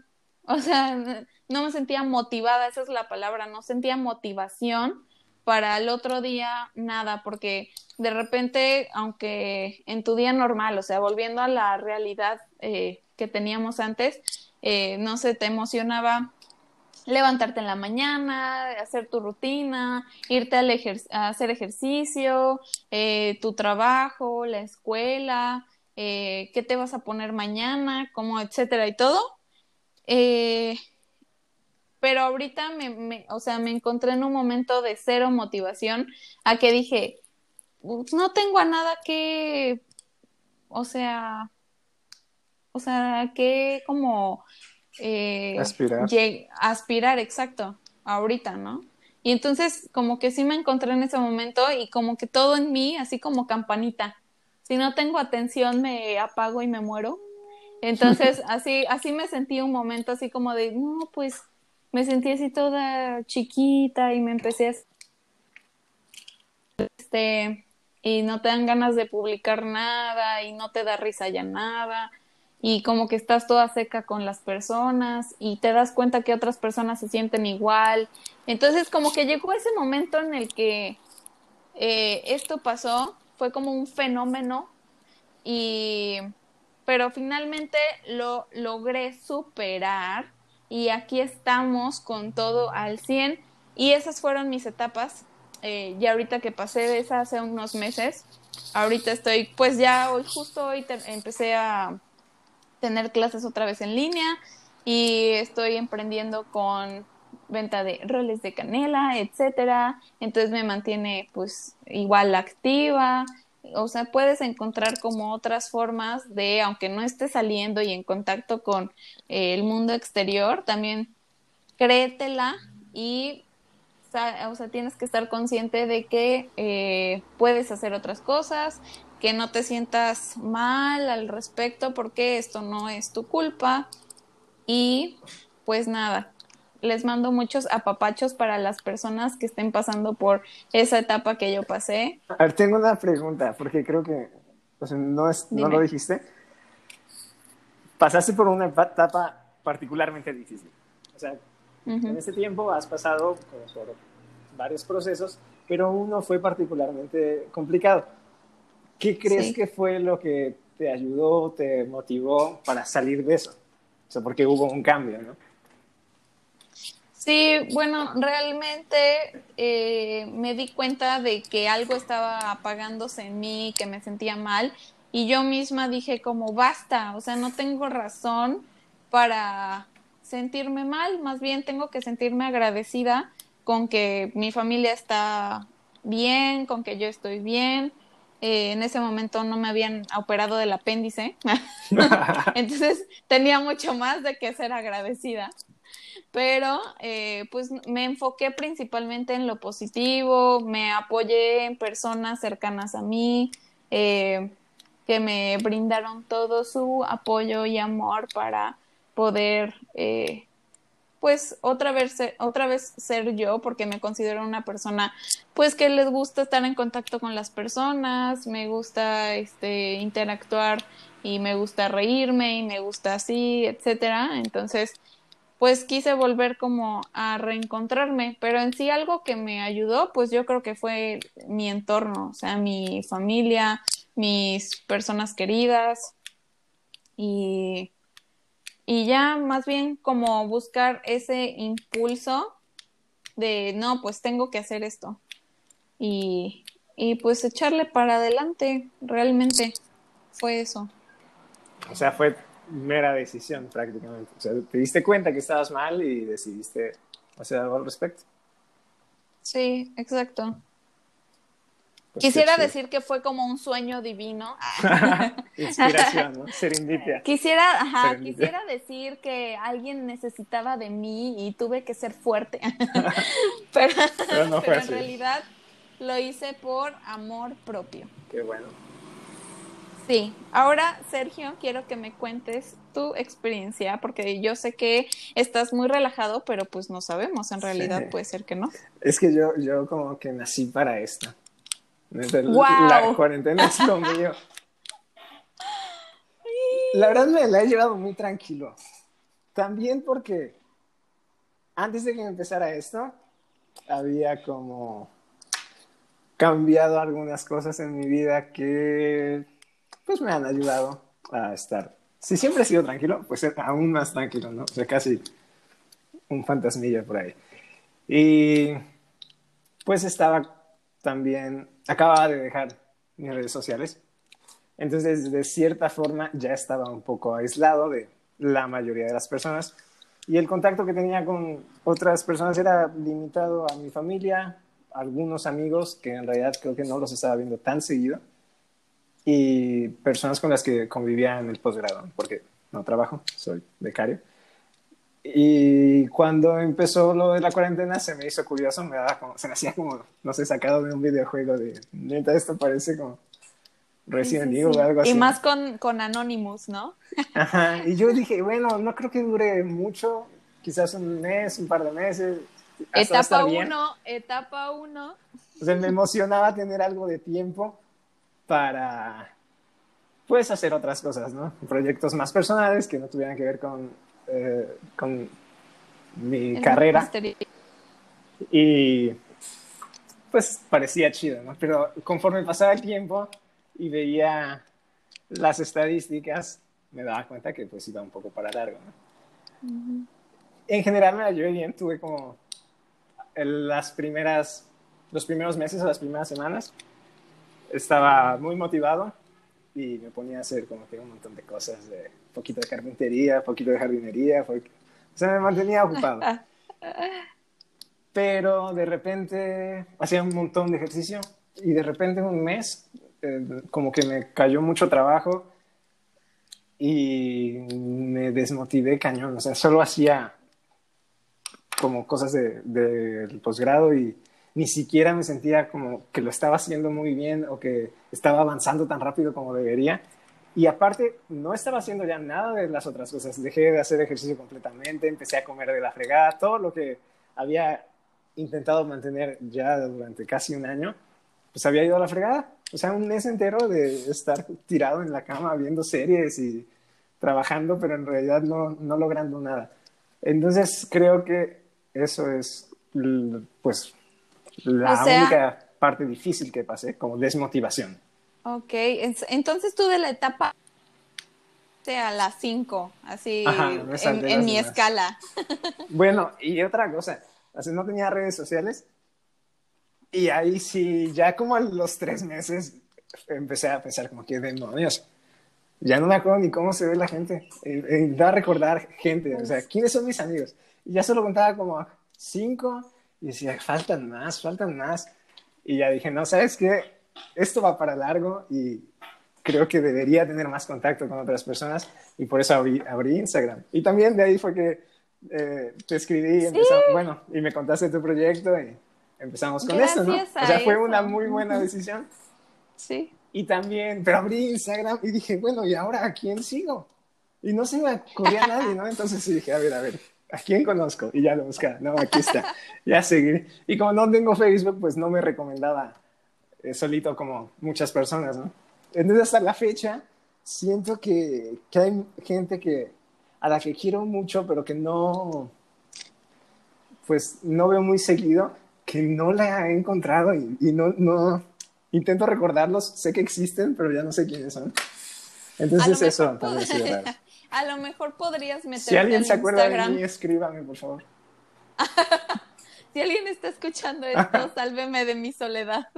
o sea, no me sentía motivada, esa es la palabra, no sentía motivación para el otro día nada, porque de repente, aunque en tu día normal, o sea, volviendo a la realidad eh, que teníamos antes, eh, no sé, te emocionaba levantarte en la mañana, hacer tu rutina, irte a hacer ejercicio, eh, tu trabajo, la escuela, eh, qué te vas a poner mañana, cómo, etcétera y todo. Eh, pero ahorita me, o sea, me encontré en un momento de cero motivación a que dije, no tengo a nada que, o sea, o sea, que como eh, aspirar. aspirar, exacto, ahorita, ¿no? Y entonces como que sí me encontré en ese momento y como que todo en mí, así como campanita. Si no tengo atención, me apago y me muero. Entonces, así, así me sentí un momento así como de, no, pues me sentí así toda chiquita y me empecé a... Este, y no te dan ganas de publicar nada y no te da risa ya nada y como que estás toda seca con las personas y te das cuenta que otras personas se sienten igual. Entonces como que llegó ese momento en el que eh, esto pasó, fue como un fenómeno y pero finalmente lo logré superar y aquí estamos con todo al 100 y esas fueron mis etapas. Eh, ya ahorita que pasé de esa hace unos meses, ahorita estoy, pues ya hoy, justo hoy empecé a tener clases otra vez en línea y estoy emprendiendo con venta de roles de canela, etcétera. Entonces me mantiene pues igual activa. O sea, puedes encontrar como otras formas de, aunque no estés saliendo y en contacto con eh, el mundo exterior, también créetela y o sea, tienes que estar consciente de que eh, puedes hacer otras cosas, que no te sientas mal al respecto porque esto no es tu culpa. Y pues nada, les mando muchos apapachos para las personas que estén pasando por esa etapa que yo pasé. A ver, tengo una pregunta, porque creo que no, es, no lo dijiste. Pasaste por una etapa particularmente difícil. O sea, en ese tiempo has pasado por varios procesos, pero uno fue particularmente complicado. ¿Qué crees que fue lo que te ayudó, te motivó para salir de eso? O sea, porque hubo un cambio, ¿no? Sí, bueno, realmente eh, me di cuenta de que algo estaba apagándose en mí, que me sentía mal, y yo misma dije como basta, o sea, no tengo razón para sentirme mal, más bien tengo que sentirme agradecida con que mi familia está bien, con que yo estoy bien, eh, en ese momento no me habían operado del apéndice, entonces tenía mucho más de que ser agradecida. Pero eh, pues me enfoqué principalmente en lo positivo, me apoyé en personas cercanas a mí, eh, que me brindaron todo su apoyo y amor para poder pues otra vez, otra vez ser yo, porque me considero una persona, pues que les gusta estar en contacto con las personas, me gusta este, interactuar y me gusta reírme y me gusta así, etcétera. Entonces, pues quise volver como a reencontrarme, pero en sí algo que me ayudó, pues yo creo que fue mi entorno, o sea, mi familia, mis personas queridas y y ya más bien como buscar ese impulso de, no, pues tengo que hacer esto. Y, y pues echarle para adelante, realmente fue eso. O sea, fue mera decisión prácticamente. O sea, te diste cuenta que estabas mal y decidiste hacer algo al respecto. Sí, exacto. Pues quisiera decir que fue como un sueño divino. Inspiración, ¿no? Serendipia. Quisiera, ajá, quisiera decir que alguien necesitaba de mí y tuve que ser fuerte. pero, no fue en realidad lo hice por amor propio. Qué bueno. Sí, ahora Sergio, quiero que me cuentes tu experiencia, porque yo sé que estás muy relajado, pero pues no sabemos, en realidad puede ser que no. Es que yo, yo como que nací para esto. La cuarentena es lo mío. La verdad me la he llevado muy tranquilo. También porque antes de que empezara esto, había como cambiado algunas cosas en mi vida que pues me han ayudado a estar. Si siempre he sido tranquilo, pues aún más tranquilo, ¿no? O sea, casi un fantasmilla por ahí. Y pues estaba también acababa de dejar mis redes sociales. Entonces, de cierta forma, ya estaba un poco aislado de la mayoría de las personas. Y el contacto que tenía con otras personas era limitado a mi familia, algunos amigos que en realidad creo que no los estaba viendo tan seguido, y personas con las que convivía en el posgrado, porque no trabajo, soy becario. Y cuando empezó lo de la cuarentena se me hizo curioso, me daba como, se me hacía como, no sé, sacado de un videojuego de, neta, esto parece como Resident Sí, sí, sí. o algo así. Y más con, con Anonymous, ¿no? Ajá, y yo dije, bueno, no creo que dure mucho, quizás un mes, un par de meses. Etapa bien. 1, etapa 1. O sea, me emocionaba tener algo de tiempo para, pues, hacer otras cosas, ¿no? Proyectos más personales que no tuvieran que ver con, eh, con mi carrera. Y, pues, parecía chido, ¿no? Pero conforme pasaba el tiempo y veía las estadísticas, me daba cuenta que, pues, iba un poco para largo, ¿no? En general me la llevé bien, tuve como las primeras, los primeros meses o las primeras semanas, estaba muy motivado y me ponía a hacer como que un montón de cosas, de poquito de carpintería, poquito de jardinería, po- o sea, me mantenía ocupado. Pero de repente hacía un montón de ejercicio y de repente en un mes eh, como que me cayó mucho trabajo y me desmotivé cañón, o sea, solo hacía como cosas de- del posgrado y ni siquiera me sentía como que lo estaba haciendo muy bien o que estaba avanzando tan rápido como debería. Y aparte, no estaba haciendo ya nada de las otras cosas. Dejé de hacer ejercicio completamente, empecé a comer de la fregada, todo lo que había intentado mantener ya durante casi un año, pues había ido a la fregada. O sea, un mes entero de estar tirado en la cama viendo series y trabajando, pero en realidad no, logrando nada. Entonces, creo que eso es, pues, la O sea- única parte difícil que pasé, como desmotivación. Ok, es- entonces tú de la etapa a las 5, así Ajá, en, mi demás. escala. Bueno, y otra cosa, sea, no tenía redes sociales y ahí sí, ya como a los tres meses empecé a pensar como que demonios, ya no me acuerdo ni cómo se ve la gente, eh, eh, da a recordar gente, o sea, ¿quiénes son mis amigos? Y ya solo contaba como cinco y decía, faltan más, faltan más. Y ya dije, no, ¿sabes qué? Esto va para largo y creo que debería tener más contacto con otras personas y por eso abrí, abrí Instagram. Y también de ahí fue que eh, te escribí y empezamos, bueno, y me contaste tu proyecto y empezamos con esto, ¿no? Gracias O sea, fue eso. una muy buena decisión. Sí. Y también, pero abrí Instagram y dije, bueno, ¿y ahora a quién sigo? Y no se me ocurría a nadie, ¿no? Entonces sí dije, a ver, a ver, ¿a quién conozco? Y ya lo buscaba, no, aquí está, ya seguí. Y como no tengo Facebook, pues no me recomendaba eh, solito como muchas personas, ¿no? Entonces hasta la fecha siento que, que hay gente que, a la que quiero mucho, pero que no, pues no veo muy seguido, que no la he encontrado y, y no, no, intento recordarlos, sé que existen, pero ya no sé quiénes son. Entonces eso también sido raro. A lo mejor podrías meterte Si alguien al se acuerda Instagram. de mí, escríbame, por favor. Si alguien está escuchando esto, sálveme de mi soledad.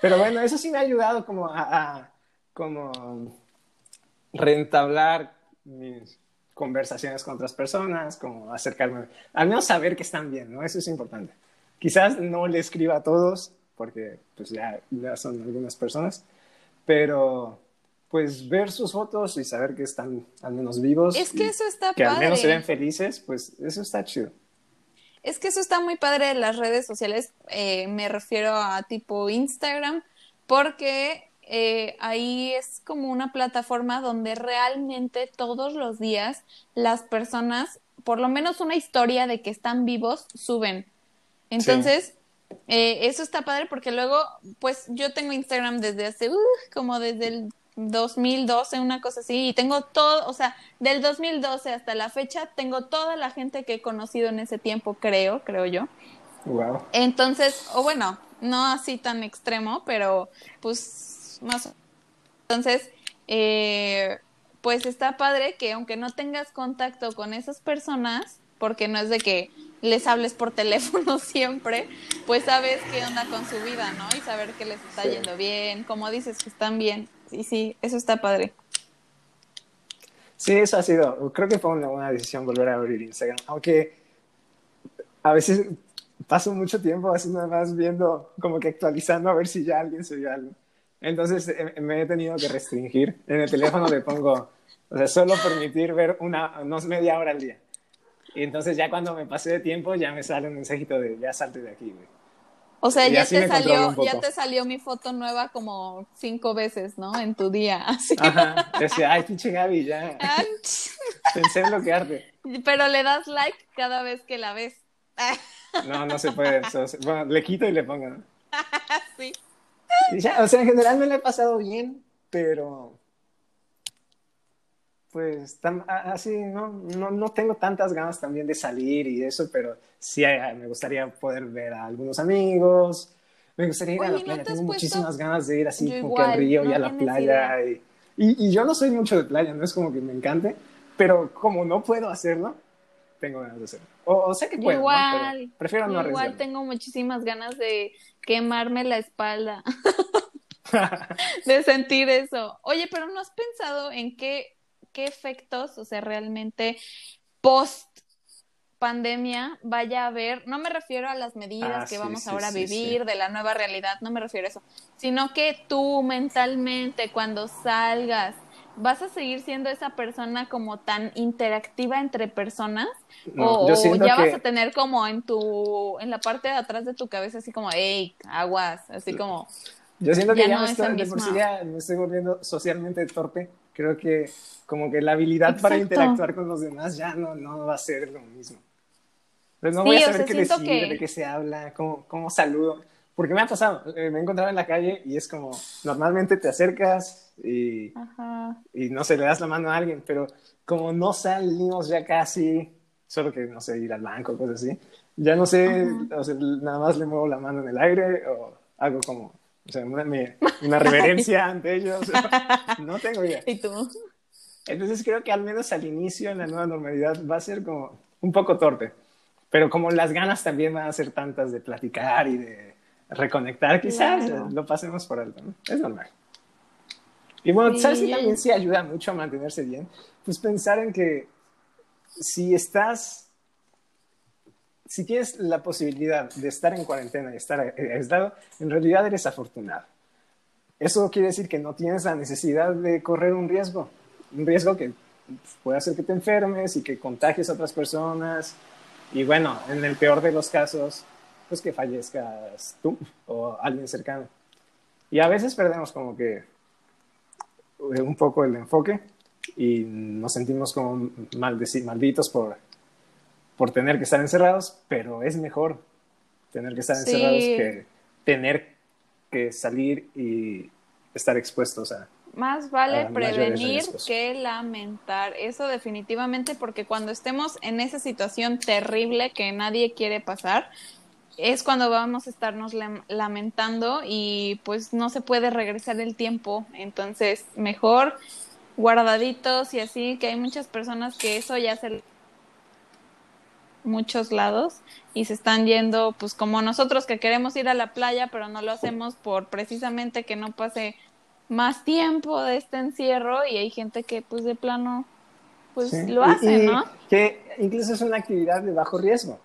Pero bueno, eso sí me ha ayudado como a, a- como reentablar mis conversaciones con otras personas, como acercarme, al menos saber que están bien, ¿no? Eso es importante. Quizás no le escriba a todos, porque pues ya, ya son algunas personas, pero pues ver sus fotos y saber que están al menos vivos. Es que eso está que al menos se padre. ven felices, pues eso está chido. Es que eso está muy padre de las redes sociales, eh, me refiero a tipo Instagram, porque eh, ahí es como una plataforma donde realmente todos los días las personas, por lo menos una historia de que están vivos, suben. Entonces, eh, eso está padre porque luego, pues yo tengo Instagram desde hace, uh, como desde el 2012, una cosa así, y tengo todo, o sea, del 2012 hasta la fecha, tengo toda la gente que he conocido en ese tiempo, creo, creo yo. Wow. Entonces, o bueno, no así tan extremo, pero pues más. Entonces, eh, pues está padre que aunque no tengas contacto con esas personas, porque no es de que les hables por teléfono siempre, pues sabes qué onda con su vida, ¿no? Y saber que les está Sí. yendo bien, como dices que están bien. Sí, sí, eso está padre. Sí, eso ha sido, creo que fue una buena decisión volver a abrir Instagram, aunque a veces paso mucho tiempo así nada más viendo, como que actualizando a ver si ya alguien subió algo. Entonces eh, me he tenido que restringir. En el teléfono le pongo, o sea, solo permitir ver una, unos media hora al día. Y entonces ya cuando me pasé de tiempo ya me sale un mensajito de ya salte de aquí, güey. O sea, ya te salió, ya te salió mi foto nueva como cinco veces, ¿no? En tu día. Así. Ajá. Decía, ay, pinche Gaby, ya pensé en bloquearte. Pero le das like cada vez que la ves. No, no se puede. Bueno, le quito y le pongo, ¿no? Sí. Y ya, o sea, en general me lo he pasado bien, pero pues tam- a- así no, no, no tengo tantas ganas también de salir y eso, pero sí me gustaría poder ver a algunos amigos, me gustaría ir a Oye, la ¿no playa, te tengo puesto? muchísimas ganas de ir así Yo como que al río y a la playa. Y, y, y yo no soy mucho de playa, no es como que me encante, pero como no puedo hacerlo, tengo ganas de hacerlo. O, o sé que puedo, igual, pero prefiero no Yo igual tengo muchísimas ganas de quemarme la espalda, de sentir eso. Oye, pero ¿no has pensado en qué, qué efectos, o sea, realmente post pandemia vaya a haber? No me refiero a las medidas Ah, que sí, vamos sí, ahora a vivir, de la nueva realidad, no me refiero a eso, sino que tú mentalmente cuando salgas vas a seguir siendo esa persona como tan interactiva entre personas No, o, ya que- vas a tener como en tu en la parte de atrás de tu cabeza así como hey aguas así como Yo siento que Ya ya, no me es estoy, de por sí ya me estoy volviendo socialmente torpe. Creo que como que la habilidad para Exacto. interactuar con los demás ya no, no va a ser lo mismo. Pero no Sí, voy o a saber sea, qué decir, que- de qué se habla, cómo, cómo saludo. Porque me ha pasado, eh, me he encontrado en la calle y es como, normalmente te acercas y, ajá y no sé, le das la mano a alguien, pero como no salimos ya casi, solo que, no sé, ir al banco, cosas así, ya no sé, o sea, nada más le muevo la mano en el aire o hago como, o sea, una, reverencia ante ellos, no tengo idea. y tú Entonces creo que al menos al inicio en la nueva normalidad va a ser como un poco torpe, pero como las ganas también van a ser tantas de platicar y de reconectar, quizás Claro. lo pasemos por alto, ¿no? Es normal. Y bueno, Sí. ¿sabes que también sí ayuda mucho a mantenerse bien? Pues pensar en que si estás, si tienes la posibilidad de estar en cuarentena y estar eh, aislado, en realidad eres afortunado. Eso quiere decir que no tienes la necesidad de correr un riesgo, un riesgo que puede hacer que te enfermes y que contagies a otras personas. Y bueno, en el peor de los casos, pues que fallezcas tú o alguien cercano. Y a veces perdemos como que eh, un poco el enfoque y nos sentimos como malditos por, por tener que estar encerrados, pero es mejor tener que estar Sí. encerrados que tener que salir y estar expuestos a... Más vale a prevenir que lamentar. Eso definitivamente porque cuando estemos en esa situación terrible que nadie quiere pasar, es cuando vamos a estarnos lam- lamentando y pues no se puede regresar el tiempo. Entonces, mejor guardaditos y así, que hay muchas personas que eso ya se muchos lados y se están yendo pues como nosotros que queremos ir a la playa pero no lo hacemos por precisamente que no pase más tiempo de este encierro y hay gente que pues de plano pues Sí. lo Y- hace, y ¿no? Que incluso es una actividad de bajo riesgo.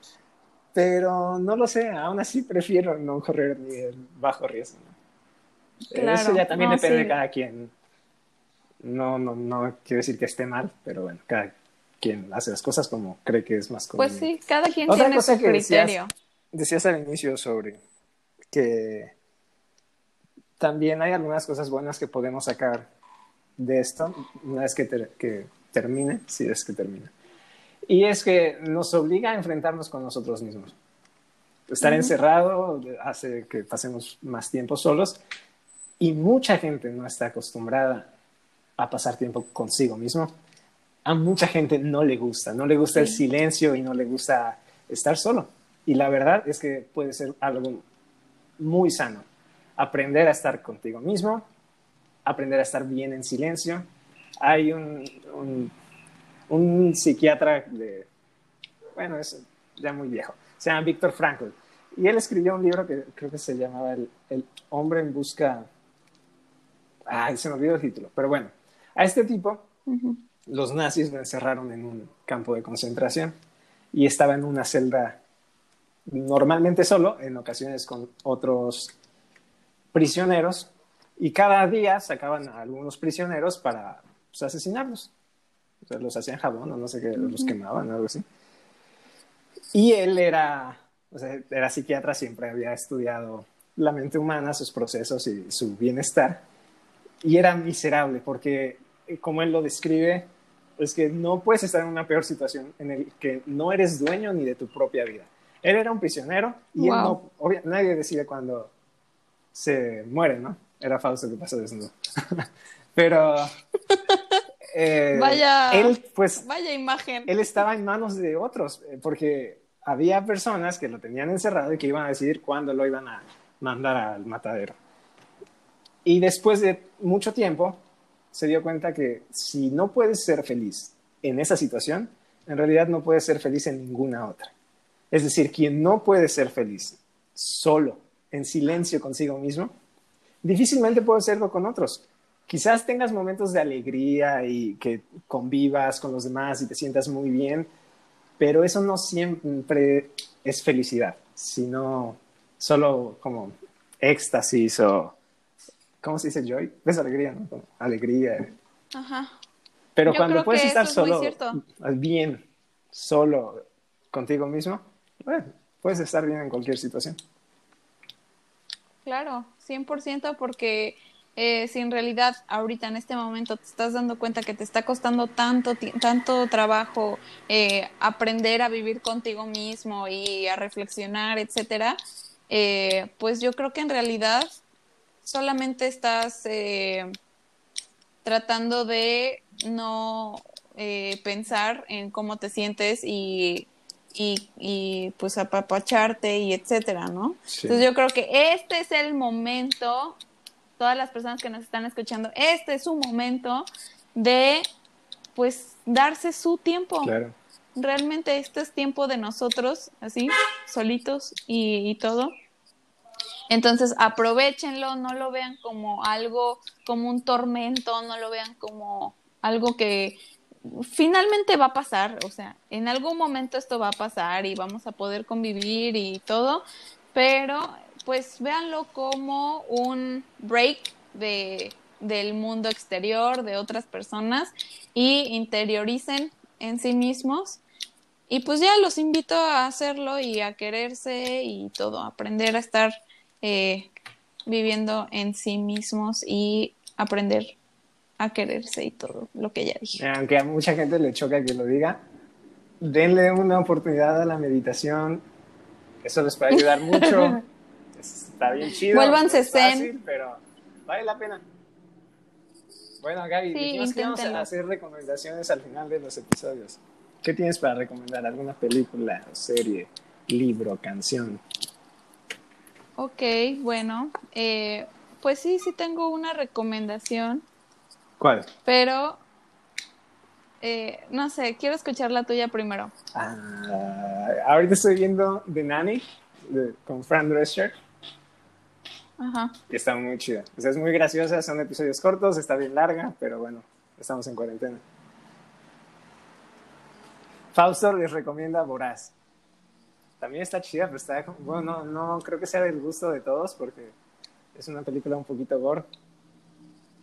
Pero no lo sé, aún así prefiero no correr ni el bajo riesgo. Claro, Eso ya también no, depende sí. de cada quien. No, no, no quiero decir que esté mal, pero bueno, cada quien hace las cosas como cree que es más Pues conveniente. sí, cada quien Otra tiene cosa su que decías- criterio. Decías al inicio sobre que también hay algunas cosas buenas que podemos sacar de esto una vez que, ter- que termine, si es que termina. Y es que nos obliga a enfrentarnos con nosotros mismos. Estar encerrado hace que pasemos más tiempo solos y mucha gente no está acostumbrada a pasar tiempo consigo mismo. A mucha gente no le gusta, no le gusta el silencio y no le gusta estar solo. Y la verdad es que puede ser algo muy sano. Aprender a estar contigo mismo, aprender a estar bien en silencio. Hay un, un, un psiquiatra de, bueno, es ya muy viejo, se llama Víctor Frankl. Y él escribió un libro que creo que se llamaba El, el hombre en busca... Ay, se me olvidó el título, pero bueno, a este tipo. Los nazis lo encerraron en un campo de concentración y estaba en una celda normalmente solo, en ocasiones con otros prisioneros, y cada día sacaban a algunos prisioneros para pues, asesinarlos. O sea, los hacían jabón o no sé qué, los quemaban o algo así. Y él era, o sea, era psiquiatra, siempre había estudiado la mente humana, sus procesos y su bienestar. Y era miserable porque, eh, como él lo describe, es que no puedes estar en una peor situación en el que no eres dueño ni de tu propia vida. Él era un prisionero y él no, nadie decide cuando se muere, ¿no? Era Fausto que pasó desnudo. Pero eh, vaya, él, pues, vaya imagen. Él estaba en manos de otros, eh, porque había personas que lo tenían encerrado y que iban a decidir cuándo lo iban a mandar al matadero. Y después de mucho tiempo, se dio cuenta que si no puedes ser feliz en esa situación, en realidad no puedes ser feliz en ninguna otra. Es decir, quien no puede ser feliz solo, en silencio consigo mismo, difícilmente puede serlo con otros. Quizás tengas momentos de alegría y que convivas con los demás y te sientas muy bien, pero eso no siempre es felicidad, sino solo como éxtasis o, ¿cómo se dice joy? Es alegría, ¿no? alegría. Ajá. Pero cuando puedes estar solo, bien, solo contigo mismo, bueno, puedes estar bien en cualquier situación. Claro, 100% porque eh, si en realidad ahorita en este momento te estás dando cuenta que te está costando tanto, tanto trabajo eh, aprender a vivir contigo mismo y a reflexionar, etcétera, eh, pues yo creo que en realidad solamente estás tratando de no pensar en cómo te sientes y y, y pues apapacharte y etcétera, ¿no? Entonces yo creo que este es el momento, todas las personas que nos están escuchando, este es su momento de pues darse su tiempo. Claro. Realmente este es tiempo de nosotros, así, solitos y, y todo. Entonces aprovechenlo, no lo vean como algo, como un tormento, no lo vean como algo que, finalmente va a pasar, o sea, en algún momento esto va a pasar y vamos a poder convivir y todo, pero pues véanlo como un break de, del mundo exterior, de otras personas y interioricen en sí mismos. Y pues ya los invito a hacerlo y a quererse y todo, aprender a estar eh, viviendo en sí mismos y aprender a quererse y todo lo que ya dije. Aunque a mucha gente le choca que lo diga, denle una oportunidad a la meditación. Eso les puede ayudar mucho. Está bien chido. Vuélvanse es fácil, pero vale la pena. Bueno, Gaby, dijimos que vamos a hacer recomendaciones al final de los episodios. ¿Qué tienes para recomendar? ¿Alguna película, serie, libro, canción? Ok, bueno, eh, pues sí, sí tengo una recomendación. ¿Cuál? Pero, eh, no sé, quiero escuchar la tuya primero. Ah, ahorita estoy viendo The Nanny con Fran Drescher. Ajá. Y está muy chida. O sea, es muy graciosa, son episodios cortos, está bien larga, pero bueno, estamos en cuarentena. Fausto les recomienda Voraz. También está chida, pero está, bueno, no, no creo que sea del gusto de todos porque es una película un poquito gore,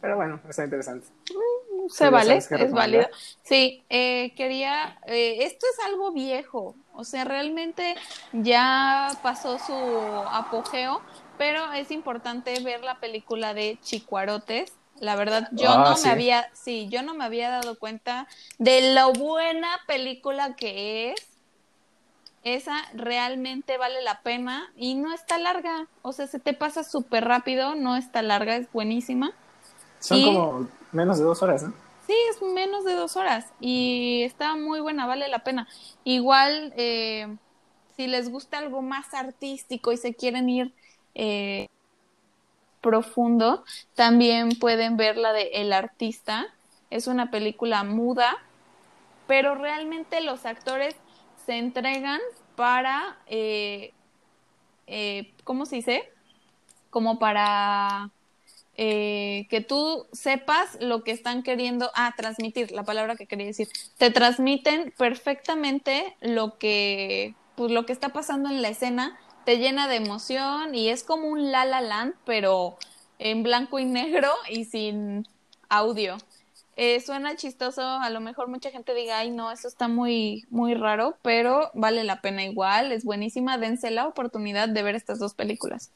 pero bueno, está interesante. Mm, se vale, es válido. Sí, eh, quería, eh, esto es algo viejo, o sea, realmente ya pasó su apogeo, pero es importante ver la película de Chicuarotes. La verdad, yo ah, no me había, sí, yo no me había dado cuenta de lo buena película que es. Esa realmente vale la pena y no está larga, o sea, se te pasa súper rápido, no está larga, es buenísima. Son como menos de dos horas, ¿no? Sí, es menos de dos horas y está muy buena, vale la pena. Igual, eh, si les gusta algo más artístico y se quieren ir eh, profundo, también pueden ver la de El Artista. Es una película muda, pero realmente los actores se entregan para, eh, ¿cómo se dice? Como para eh, que tú sepas lo que están queriendo, ah, transmitir, la palabra que quería decir, te transmiten perfectamente lo que, pues lo que está pasando en la escena, te llena de emoción y es como un La La Land, pero en blanco y negro y sin audio. Eh, suena chistoso, a lo mejor mucha gente diga, ay no, eso está muy, muy raro, pero vale la pena igual, es buenísima, dense la oportunidad de ver estas dos películas.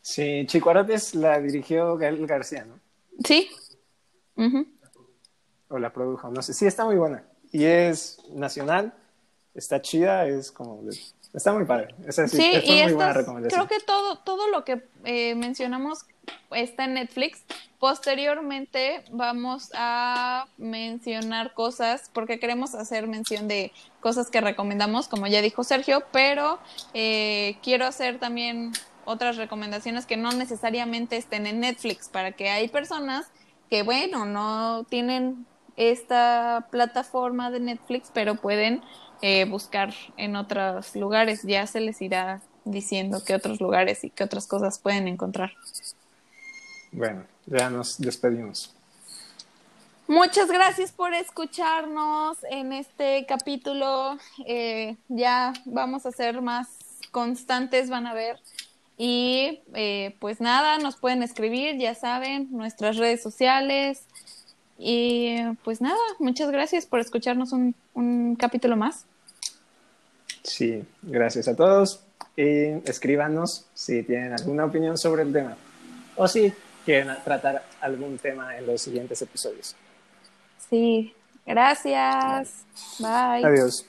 Sí, Chico Arates la dirigió Gael García, ¿no? Sí. O la produjo, no sé, sí, está muy buena. Y es nacional, está chida, es como... Está muy padre. Esa sí, y muy buena recomendación. Creo que todo, todo lo que eh, mencionamos está en Netflix. Posteriormente vamos a mencionar cosas, porque queremos hacer mención de cosas que recomendamos, como ya dijo Sergio, pero eh, quiero hacer también otras recomendaciones que no necesariamente estén en Netflix, para que hay personas que, bueno, no tienen esta plataforma de Netflix, pero pueden eh, buscar en otros lugares. Ya se les irá diciendo qué otros lugares y qué otras cosas pueden encontrar. Bueno, ya nos despedimos. Muchas gracias por escucharnos en este capítulo. Eh, ya vamos a ser más constantes, van a ver. Y eh, pues nada, nos pueden escribir, ya saben, nuestras redes sociales. Y pues nada, muchas gracias por escucharnos un, un capítulo más. Sí, gracias a todos. Y escríbanos si tienen alguna opinión sobre el tema. O si quieren tratar algún tema en los siguientes episodios. Sí, gracias. Bye. Adiós.